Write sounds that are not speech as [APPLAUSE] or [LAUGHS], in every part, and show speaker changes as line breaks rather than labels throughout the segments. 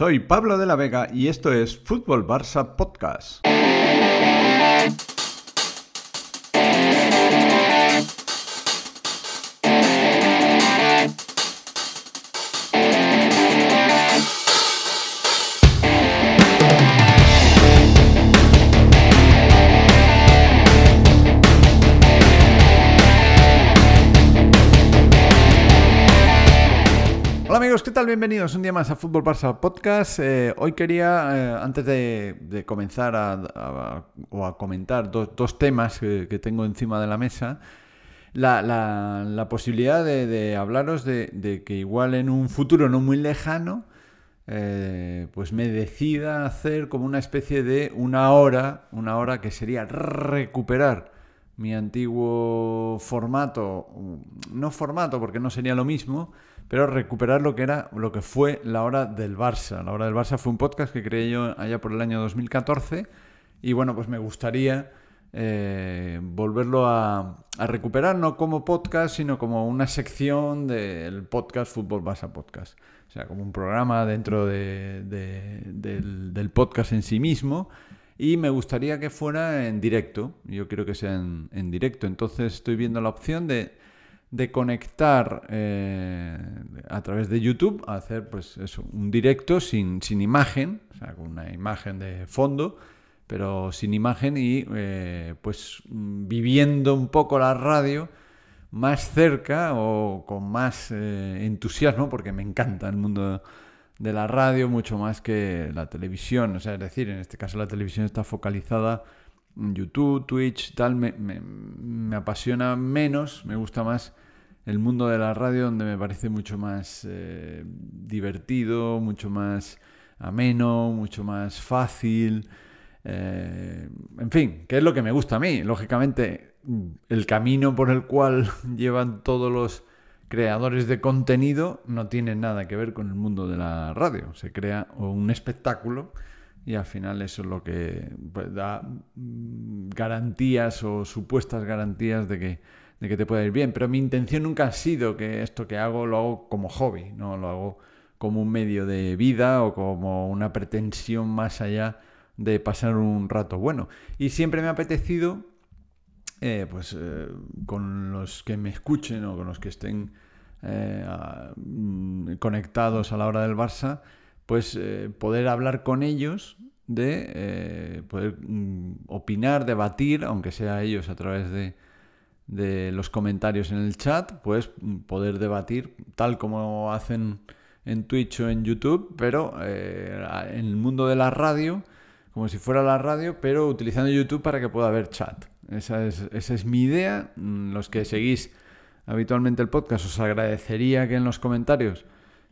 Soy Pablo de la Vega y esto es Fútbol Barça Podcast. Bienvenidos un día más a Fútbol Barça Podcast. Eh, hoy quería, eh, antes de, comenzar a, o a comentar dos temas que, tengo encima de la mesa, la, posibilidad de, hablaros de, que igual en un futuro no muy lejano, eh, pues me decida hacer como una especie de una hora, una hora que sería recuperar mi antiguo formato, no formato porque no sería lo mismo, pero recuperar lo que era, lo que fue la hora del Barça. La hora del Barça fue un podcast que creé yo allá por el año 2014 y bueno, pues me gustaría eh, volverlo a, recuperar, no como podcast, sino como una sección del podcast Fútbol Barça Podcast. O sea, como un programa dentro del, podcast en sí mismo. Y me gustaría que fuera en directo. Yo quiero que sea en directo. Entonces estoy viendo la opción de de conectar eh, a través de YouTube, a hacer pues eso, un directo sin, sin, imagen, o sea, con una imagen de fondo, pero sin imagen y eh, pues viviendo un poco la radio más cerca o con más eh, entusiasmo, porque me encanta el mundo de la radio mucho más que la televisión, o sea, es decir, en este caso la televisión está focalizada YouTube, Twitch, tal, me, me, apasiona menos, me gusta más el mundo de la radio donde me parece mucho más eh, divertido, mucho más ameno, mucho más fácil. Eh, en fin, que es lo que me gusta a mí. Lógicamente, el camino por el cual [LAUGHS] llevan todos los creadores de contenido no tiene nada que ver con el mundo de la radio. Se crea un espectáculo y al final eso es lo que pues, da mm, garantías o supuestas garantías de que, de que te pueda ir bien. Pero mi intención nunca ha sido que esto que hago lo hago como hobby, no lo hago como un medio de vida o como una pretensión más allá de pasar un rato bueno. Y siempre me ha apetecido, eh, pues eh, con los que me escuchen o con los que estén eh, mm, conectados a la hora del Barça, pues poder hablar con ellos de poder mm, opinar, debatir, aunque sea ellos a través de, los comentarios en el chat, pues mm, poder debatir tal como hacen en Twitch o en YouTube, pero eh, en el mundo de la radio, como si fuera la radio, pero utilizando YouTube para que pueda haber chat. Esa es, esa es mi idea. Mm, los que seguís habitualmente el podcast, os agradecería que en los comentarios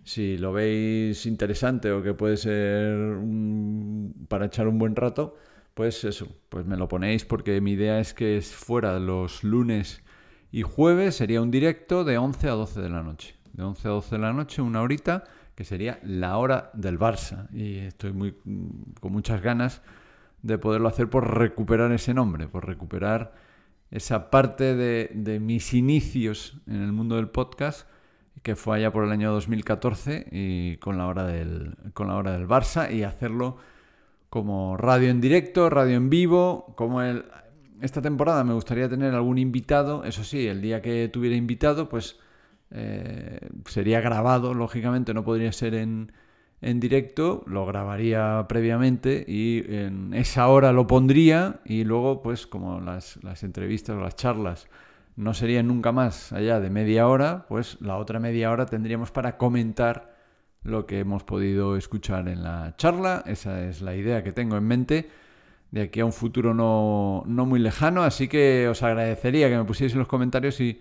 si lo veis interesante o que puede ser para echar un buen rato, pues eso, pues me lo ponéis porque mi idea es que fuera los lunes y jueves sería un directo de 11 a 12 de la noche. De 11 a 12 de la noche, una horita, que sería la hora del Barça. Y estoy muy, con muchas ganas de poderlo hacer por recuperar ese nombre, por recuperar esa parte de, de mis inicios en el mundo del podcast que fue allá por el año 2014 y con la hora del, con la hora del Barça y hacerlo como radio en directo, radio en vivo, como el... Esta temporada me gustaría tener algún invitado, eso sí, el día que tuviera invitado, pues eh, sería grabado, lógicamente, no podría ser en, en directo, lo grabaría previamente y en esa hora lo pondría y luego, pues como las, las entrevistas o las charlas no sería nunca más allá de media hora, pues la otra media hora tendríamos para comentar lo que hemos podido escuchar en la charla. Esa es la idea que tengo en mente de aquí a un futuro no, muy lejano. Así que os agradecería que me pusierais en los comentarios si,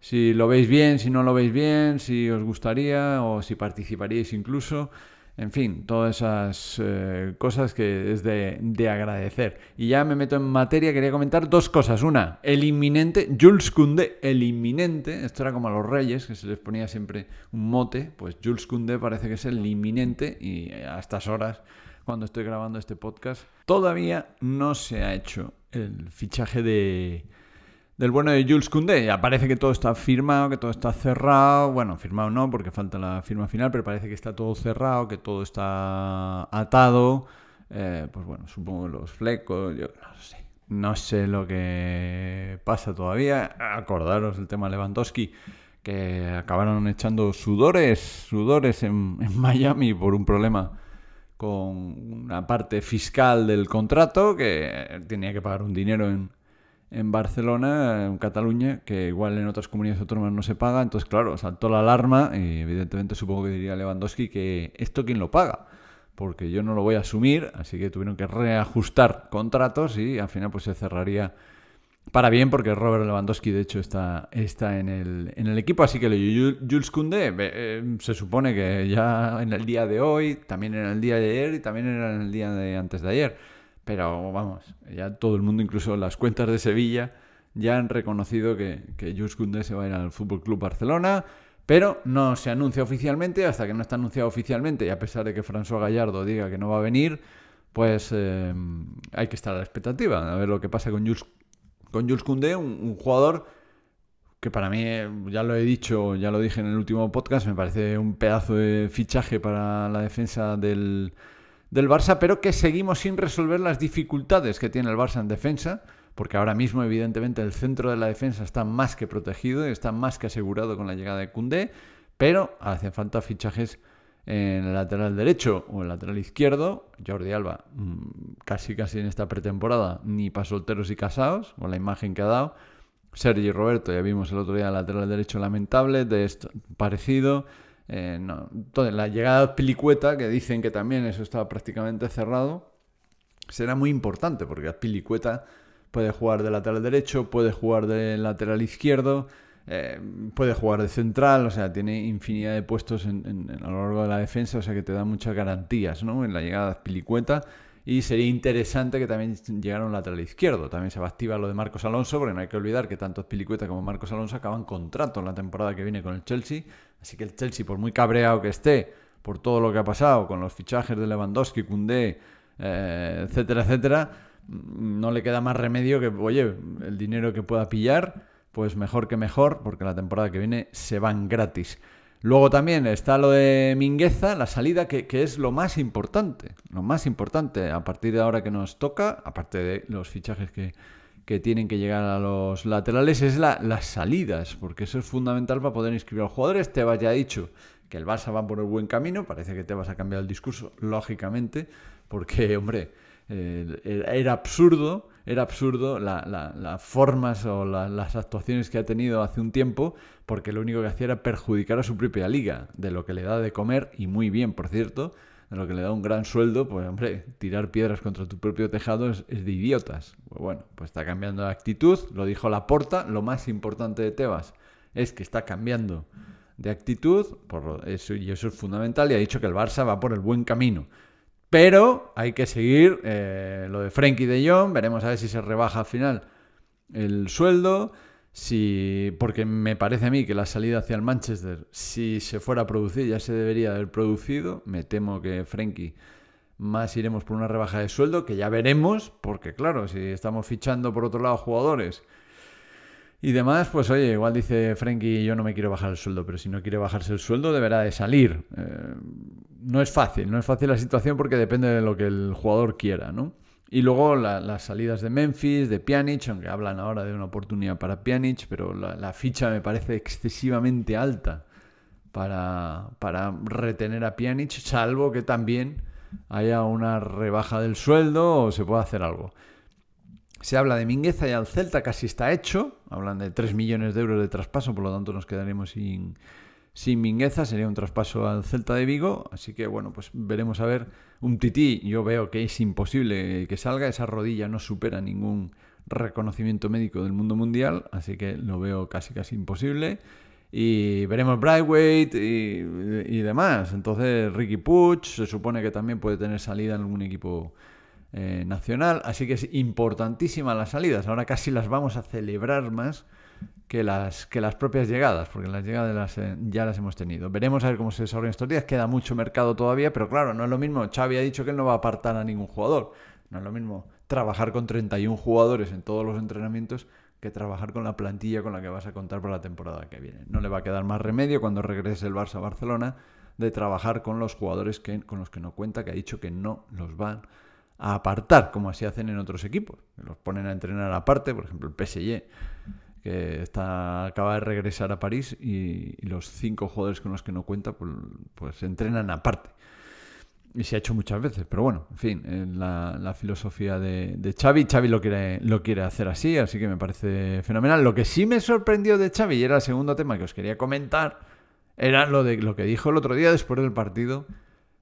si lo veis bien, si no lo veis bien, si os gustaría o si participaríais incluso. En fin, todas esas eh, cosas que es de, de, agradecer. Y ya me meto en materia, quería comentar dos cosas. Una, el inminente, Jules Koundé, el inminente, esto era como a los reyes, que se les ponía siempre un mote, pues Jules Koundé parece que es el inminente y a estas horas, cuando estoy grabando este podcast, todavía no se ha hecho el fichaje de, del bueno de Jules Koundé. Ya parece que todo está firmado, que todo está cerrado. Bueno, firmado no, porque falta la firma final, pero parece que está todo cerrado, que todo está atado. Eh, pues bueno, supongo los flecos, yo no sé. No sé lo que pasa todavía. Acordaros del tema Lewandowski, que acabaron echando sudores, sudores en, en Miami por un problema con una parte fiscal del contrato, que tenía que pagar un dinero en, en Barcelona, en Cataluña, que igual en otras comunidades autónomas no se paga. Entonces, claro, saltó la alarma y evidentemente supongo que diría Lewandowski que esto quién lo paga, porque yo no lo voy a asumir, así que tuvieron que reajustar contratos y al final pues se cerraría para bien porque Robert Lewandowski de hecho está, está en, el, en el equipo, así que Jules Koundé eh, se supone que ya en el día de hoy, también en el día de ayer y también en el día de antes de ayer pero vamos, ya todo el mundo, incluso las cuentas de Sevilla, ya han reconocido que, que Jules Koundé se va a ir al Fútbol Club Barcelona, pero no se anuncia oficialmente, hasta que no está anunciado oficialmente, y a pesar de que François Gallardo diga que no va a venir, pues eh, hay que estar a la expectativa, a ver lo que pasa con Jules, con Jules Koundé, un, jugador que para mí, ya lo he dicho, ya lo dije en el último podcast, me parece un pedazo de fichaje para la defensa del, del Barça, pero que seguimos sin resolver las dificultades que tiene el Barça en defensa, porque ahora mismo evidentemente el centro de la defensa está más que protegido, y está más que asegurado con la llegada de Cundé, pero hacen falta fichajes en el lateral derecho o el lateral izquierdo. Jordi Alba, mm, casi casi en esta pretemporada, ni para solteros y casados, con la imagen que ha dado. Sergi Roberto, ya vimos el otro día el lateral derecho lamentable, de esto, parecido. Eh, la llegada de Pilicueta, que dicen que también eso estaba prácticamente cerrado, será muy importante porque Pilicueta puede jugar de lateral derecho, puede jugar de lateral izquierdo, eh, puede jugar de central, o sea, tiene infinidad de puestos en, a lo largo de la defensa, o sea que te da muchas garantías ¿no? en la llegada de Pilicueta. Y sería interesante que también llegara un lateral izquierdo. También se va a activar lo de Marcos Alonso, porque no hay que olvidar que tanto Pilicueta como Marcos Alonso acaban contrato en la temporada que viene con el Chelsea. Así que el Chelsea, por muy cabreado que esté por todo lo que ha pasado con los fichajes de Lewandowski, Koundé, eh, etcétera, etcétera, no le queda más remedio que, oye, el dinero que pueda pillar, pues mejor que mejor, porque la temporada que viene se van gratis. Luego también está lo de Mingueza, la salida, que, es lo más importante. Lo más importante a partir de ahora que nos toca, aparte de los fichajes que, tienen que llegar a los laterales, es la, las salidas, porque eso es fundamental para poder inscribir a los jugadores. Tebas ya ha dicho que el Barça va por el buen camino, parece que Tebas ha cambiado el discurso, lógicamente, porque, hombre, eh, era absurdo era absurdo las formas o las actuaciones que ha tenido hace un tiempo, porque lo único que hacía era perjudicar a su propia liga, de lo que le da de comer, y muy bien, por cierto, de lo que le da un gran sueldo, pues hombre, tirar piedras contra tu propio tejado es, de idiotas. Pues bueno, pues está cambiando de actitud, lo dijo Laporta, lo más importante de Tebas es que está cambiando de actitud, por eso, y eso es fundamental, y ha dicho que el Barça va por el buen camino. Pero hay que seguir eh, lo de Frankie de Jong, veremos a ver si se rebaja al final el sueldo, si porque me parece a mí que la salida hacia el Manchester, si se fuera a producir, ya se debería haber producido. Me temo que Frankie más iremos por una rebaja de sueldo, que ya veremos, porque claro, si estamos fichando por otro lado jugadores y demás, pues oye, igual dice Frenkie, yo no me quiero bajar el sueldo, pero si no quiere bajarse el sueldo deberá de salir. Eh, no es fácil, no es fácil la situación porque depende de lo que el jugador quiera, ¿no? Y luego las salidas de Memphis, de Pjanic, aunque hablan ahora de una oportunidad para Pjanic, pero la, ficha me parece excesivamente alta para, para retener a Pjanic, salvo que también haya una rebaja del sueldo o se pueda hacer algo. Se habla de Mingueza y al Celta casi está hecho. Hablan de 3 millones de euros de traspaso, por lo tanto nos quedaremos sin, sin Mingueza. Sería un traspaso al Celta de Vigo. Así que bueno, pues veremos a ver. Un tití, yo veo que es imposible que salga. Esa rodilla no supera ningún reconocimiento médico del mundo mundial. Así que lo veo casi casi imposible. y veremos Brightweight y, y, demás. Entonces Ricky Puch se supone que también puede tener salida en algún equipo eh, nacional, así que es importantísima las salidas. Ahora casi las vamos a celebrar más que las, que las propias llegadas, porque las llegadas eh, ya las hemos tenido. Veremos a ver cómo se desarrollan estos días. Queda mucho mercado todavía, pero claro, no es lo mismo. Xavi ha dicho que él no va a apartar a ningún jugador. No es lo mismo trabajar con 31 jugadores en todos los entrenamientos que trabajar con la plantilla con la que vas a contar para la temporada que viene. No le va a quedar más remedio cuando regrese el Barça a Barcelona de trabajar con los jugadores que, con los que no cuenta, que ha dicho que no los van a apartar, como así hacen en otros equipos. Los ponen a entrenar aparte, por ejemplo el PSG, que está, acaba de regresar a París y, los cinco jugadores con los que no cuenta, pues, pues entrenan aparte. Y se ha hecho muchas veces, pero bueno, en fin, la, la filosofía de, de, Xavi. Xavi lo quiere, lo quiere hacer así, así que me parece fenomenal. Lo que sí me sorprendió de Xavi, y era el segundo tema que os quería comentar, era lo, de, lo que dijo el otro día después del partido,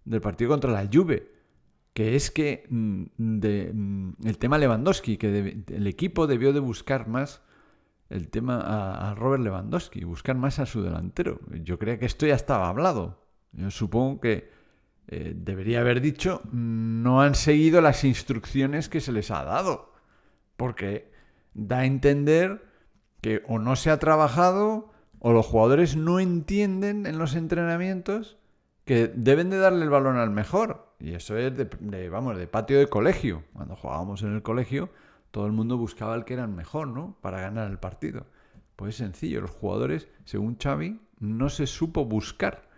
del partido contra la Juve, que es que mm, de, mm, el tema Lewandowski, que el equipo debió de buscar más el tema a, Robert Lewandowski, buscar más a su delantero. Yo creía que esto ya estaba hablado. Yo supongo que eh, debería haber dicho, no han seguido las instrucciones que se les ha dado. Porque da a entender que o no se ha trabajado o los jugadores no entienden en los entrenamientos que deben de darle el balón al mejor. Y eso es de, vamos, de patio de colegio. Cuando jugábamos en el colegio, todo el mundo buscaba el que era el mejor, ¿no? Para ganar el partido. Pues es sencillo, los jugadores, según Xavi, no se supo buscar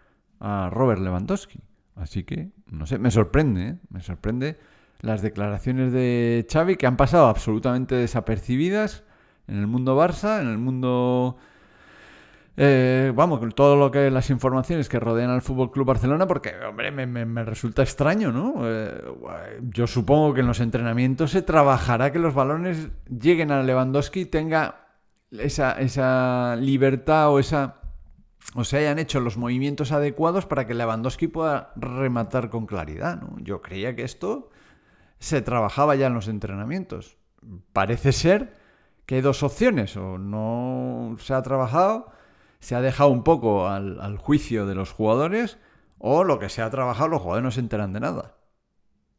a Robert Lewandowski. Así que, no sé, me sorprende, ¿eh? me sorprende las declaraciones de Xavi que han pasado absolutamente desapercibidas en el mundo Barça, en el mundo... Eh, vamos, con todo lo que las informaciones que rodean al Fútbol Club Barcelona, porque, hombre, me, resulta extraño, ¿no? Eh, yo supongo que en los entrenamientos se trabajará que los balones lleguen a Lewandowski y tenga esa, esa libertad o esa o se hayan hecho los movimientos adecuados para que Lewandowski pueda rematar con claridad. ¿no? Yo creía que esto se trabajaba ya en los entrenamientos. Parece ser que hay dos opciones, o no se ha trabajado, se ha dejado un poco al, juicio de los jugadores, o lo que se ha trabajado los jugadores no se enteran de nada.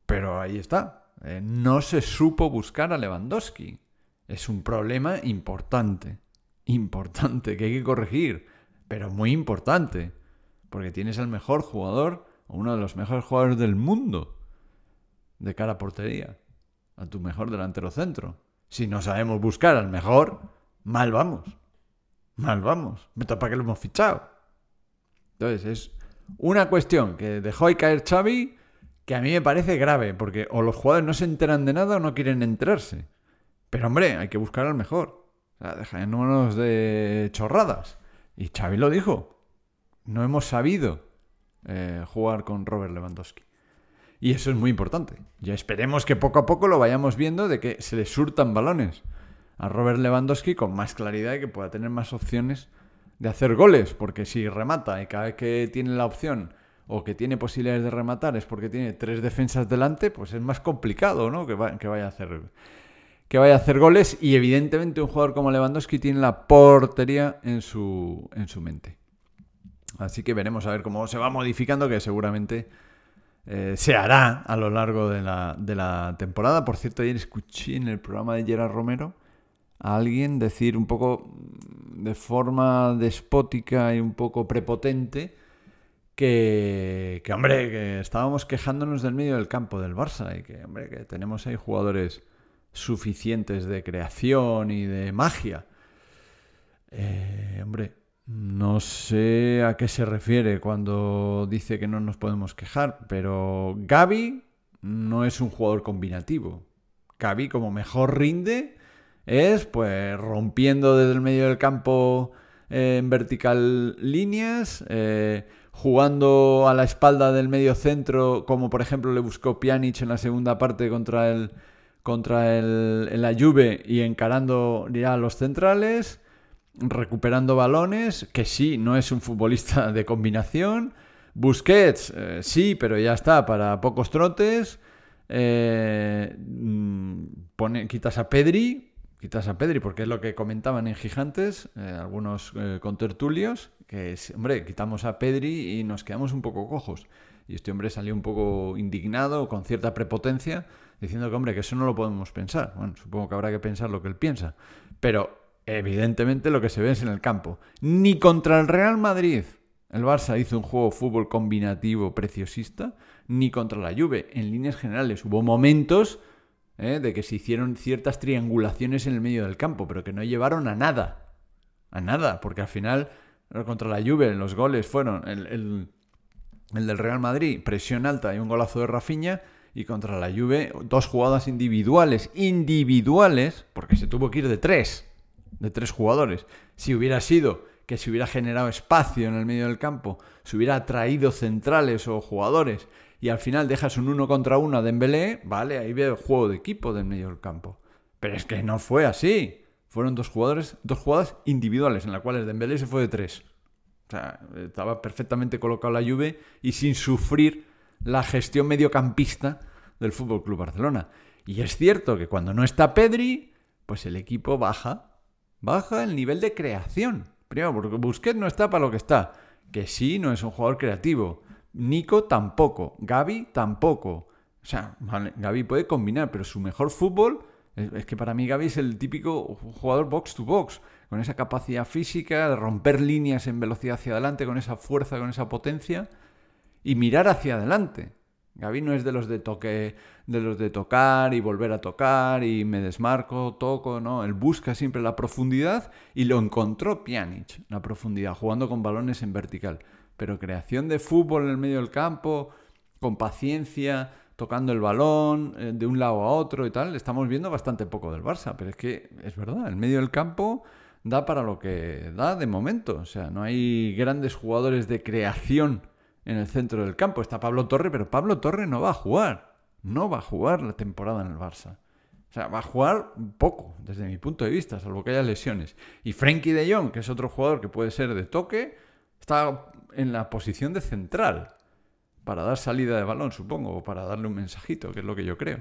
Pero ahí está. Eh, no se supo buscar a Lewandowski. Es un problema importante. Importante que hay que corregir pero muy importante, porque tienes al mejor jugador, o uno de los mejores jugadores del mundo, de cara a portería, a tu mejor delantero centro. Si no sabemos buscar al mejor, mal vamos. Mal vamos. ¿Para qué lo hemos fichado? Entonces, es una cuestión que dejó ahí caer Xavi que a mí me parece grave, porque o los jugadores no se enteran de nada o no quieren enterarse. Pero hombre, hay que buscar al mejor. O sea, dejémonos de chorradas. Y Xavi lo dijo. No hemos sabido eh, jugar con Robert Lewandowski. Y eso es muy importante. Ya esperemos que poco a poco lo vayamos viendo de que se le surtan balones a Robert Lewandowski con más claridad y que pueda tener más opciones de hacer goles. Porque si remata y cada vez que tiene la opción o que tiene posibilidades de rematar es porque tiene tres defensas delante, pues es más complicado, ¿no? Que, que vaya a hacer que vaya a hacer goles y evidentemente un jugador como Lewandowski tiene la portería en su, en su mente. Así que veremos a ver cómo se va modificando, que seguramente eh, se hará a lo largo de la, de la, temporada. Por cierto, ayer escuché en el programa de Gerard Romero a alguien decir un poco de forma despótica y un poco prepotente que, que, hombre, que estábamos quejándonos del medio del campo del Barça y que, hombre, que tenemos ahí jugadores suficientes de creación y de magia. Eh, hombre, no sé a qué se refiere cuando dice que no nos podemos quejar, pero Gaby no es un jugador combinativo. Gaby como mejor rinde es pues rompiendo desde el medio del campo eh, en vertical líneas, eh, jugando a la espalda del medio centro, como por ejemplo le buscó Pjanic en la segunda parte contra el, contra el, la Juve y encarando ya los centrales, recuperando balones, que sí, no es un futbolista de combinación. Busquets, eh, sí, pero ya está, para pocos trotes. Mm, quitas a Pedri, quitas a Pedri, porque es lo que comentaban en Gigantes, eh, algunos eh, contertulios, que es, hombre, quitamos a Pedri y nos quedamos un poco cojos. Y este hombre salió un poco indignado, con cierta prepotencia, diciendo que, hombre, que eso no lo podemos pensar. Bueno, supongo que habrá que pensar lo que él piensa. Pero, evidentemente, lo que se ve es en el campo. Ni contra el Real Madrid el Barça hizo un juego de fútbol combinativo preciosista, ni contra la Juve. En líneas generales hubo momentos ¿eh? de que se hicieron ciertas triangulaciones en el medio del campo, pero que no llevaron a nada. A nada, porque al final contra la Juve los goles fueron el, el, del Real Madrid, presión alta y un golazo de Rafinha, y contra la Juve dos jugadas individuales, individuales, porque se tuvo que ir de tres, de tres jugadores. Si hubiera sido que se hubiera generado espacio en el medio del campo, se hubiera traído centrales o jugadores y al final dejas un uno contra uno a Dembélé, vale, ahí ve el juego de equipo del medio del campo. Pero es que no fue así. Fueron dos jugadores, dos jugadas individuales en las cuales Dembélé se fue de tres. O sea, estaba perfectamente colocado la Juve y sin sufrir la gestión mediocampista del Fútbol Club Barcelona. Y es cierto que cuando no está Pedri, pues el equipo baja, baja el nivel de creación. Primero, porque Busquets no está para lo que está. Que sí, no es un jugador creativo. Nico tampoco, Gaby tampoco. O sea, Gaby puede combinar, pero su mejor fútbol es, que para mí Gaby es el típico jugador box to box, con esa capacidad física de romper líneas en velocidad hacia adelante, con esa fuerza, con esa potencia y mirar hacia adelante. Gaby no es de los de toque, de los de tocar y volver a tocar y me desmarco, toco, no, él busca siempre la profundidad y lo encontró Pjanic, la profundidad, jugando con balones en vertical pero creación de fútbol en el medio del campo, con paciencia, tocando el balón eh, de un lado a otro y tal, estamos viendo bastante poco del Barça, pero es que es verdad, el medio del campo da para lo que da de momento, o sea, no hay grandes jugadores de creación en el centro del campo, está Pablo Torre, pero Pablo Torre no va a jugar, no va a jugar la temporada en el Barça. O sea, va a jugar poco, desde mi punto de vista, salvo que haya lesiones. Y Frankie de Jong, que es otro jugador que puede ser de toque, está en la posición de central para dar salida de balón, supongo, o para darle un mensajito, que es lo que yo creo.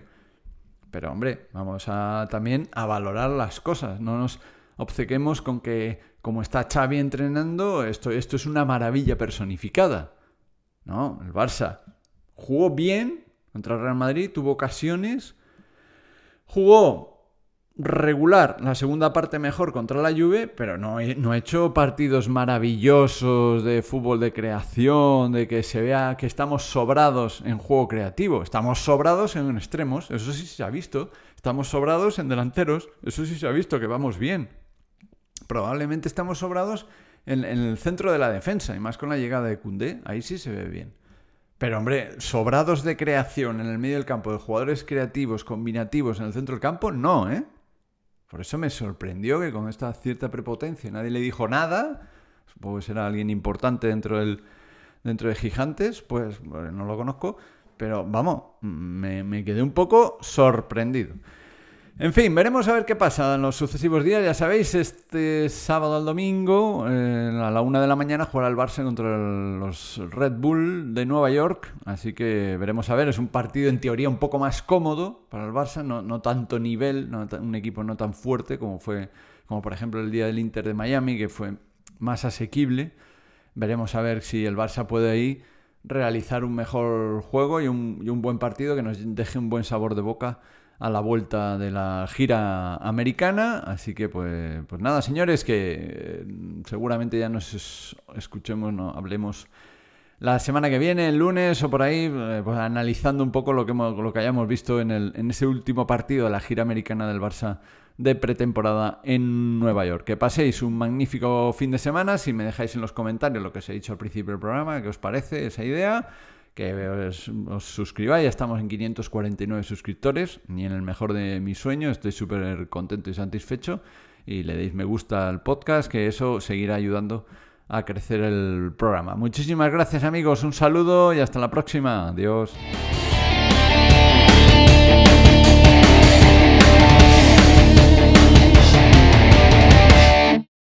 Pero hombre, vamos a también a valorar las cosas, no nos obcequemos con que como está Xavi entrenando, esto, esto es una maravilla personificada. No, el Barça jugó bien contra el Real Madrid, tuvo ocasiones, jugó regular, la segunda parte mejor contra la Juve, pero no, no ha hecho partidos maravillosos de fútbol de creación, de que se vea que estamos sobrados en juego creativo. Estamos sobrados en extremos, eso sí se ha visto. Estamos sobrados en delanteros, eso sí se ha visto que vamos bien. Probablemente estamos sobrados en, el centro de la defensa, y más con la llegada de Cundé, ahí sí se ve bien. Pero hombre, sobrados de creación en el medio del campo, de jugadores creativos, combinativos en el centro del campo, no, ¿eh? Por eso me sorprendió que con esta cierta prepotencia nadie le dijo nada. Supongo que será alguien importante dentro, del, dentro de Gigantes, pues no lo conozco. Pero vamos, me, me quedé un poco sorprendido. En fin, veremos a ver qué pasa en los sucesivos días. Ya sabéis, este sábado al domingo, eh, a la una de la mañana, jugará el Barça contra los Red Bull de Nueva York. Así que veremos a ver. Es un partido en teoría un poco más cómodo para el Barça, no, tanto nivel, un equipo no tan fuerte como fue, como por ejemplo el día del Inter de Miami, que fue más asequible. Veremos a ver si el Barça puede ahí realizar un mejor juego y un, y un buen partido que nos deje un buen sabor de boca a la vuelta de la gira americana. Así que, pues, pues nada, señores, que eh, seguramente ya nos escuchemos, no, hablemos la semana que viene, el lunes o por ahí, eh, pues analizando un poco lo que, lo que hayamos visto en, el, en ese último partido de la gira americana del Barça de pretemporada en Nueva York. Que paséis un magnífico fin de semana. Si me dejáis en los comentarios lo que os he dicho al principio del programa, qué os parece esa idea que os, suscribáis. Ya estamos en 549 suscriptores, ni en el mejor de mis sueños. Estoy súper contento y satisfecho. Y le deis me gusta al podcast, que eso seguirá ayudando a crecer el programa. Muchísimas gracias amigos, un saludo y hasta la próxima. Adiós.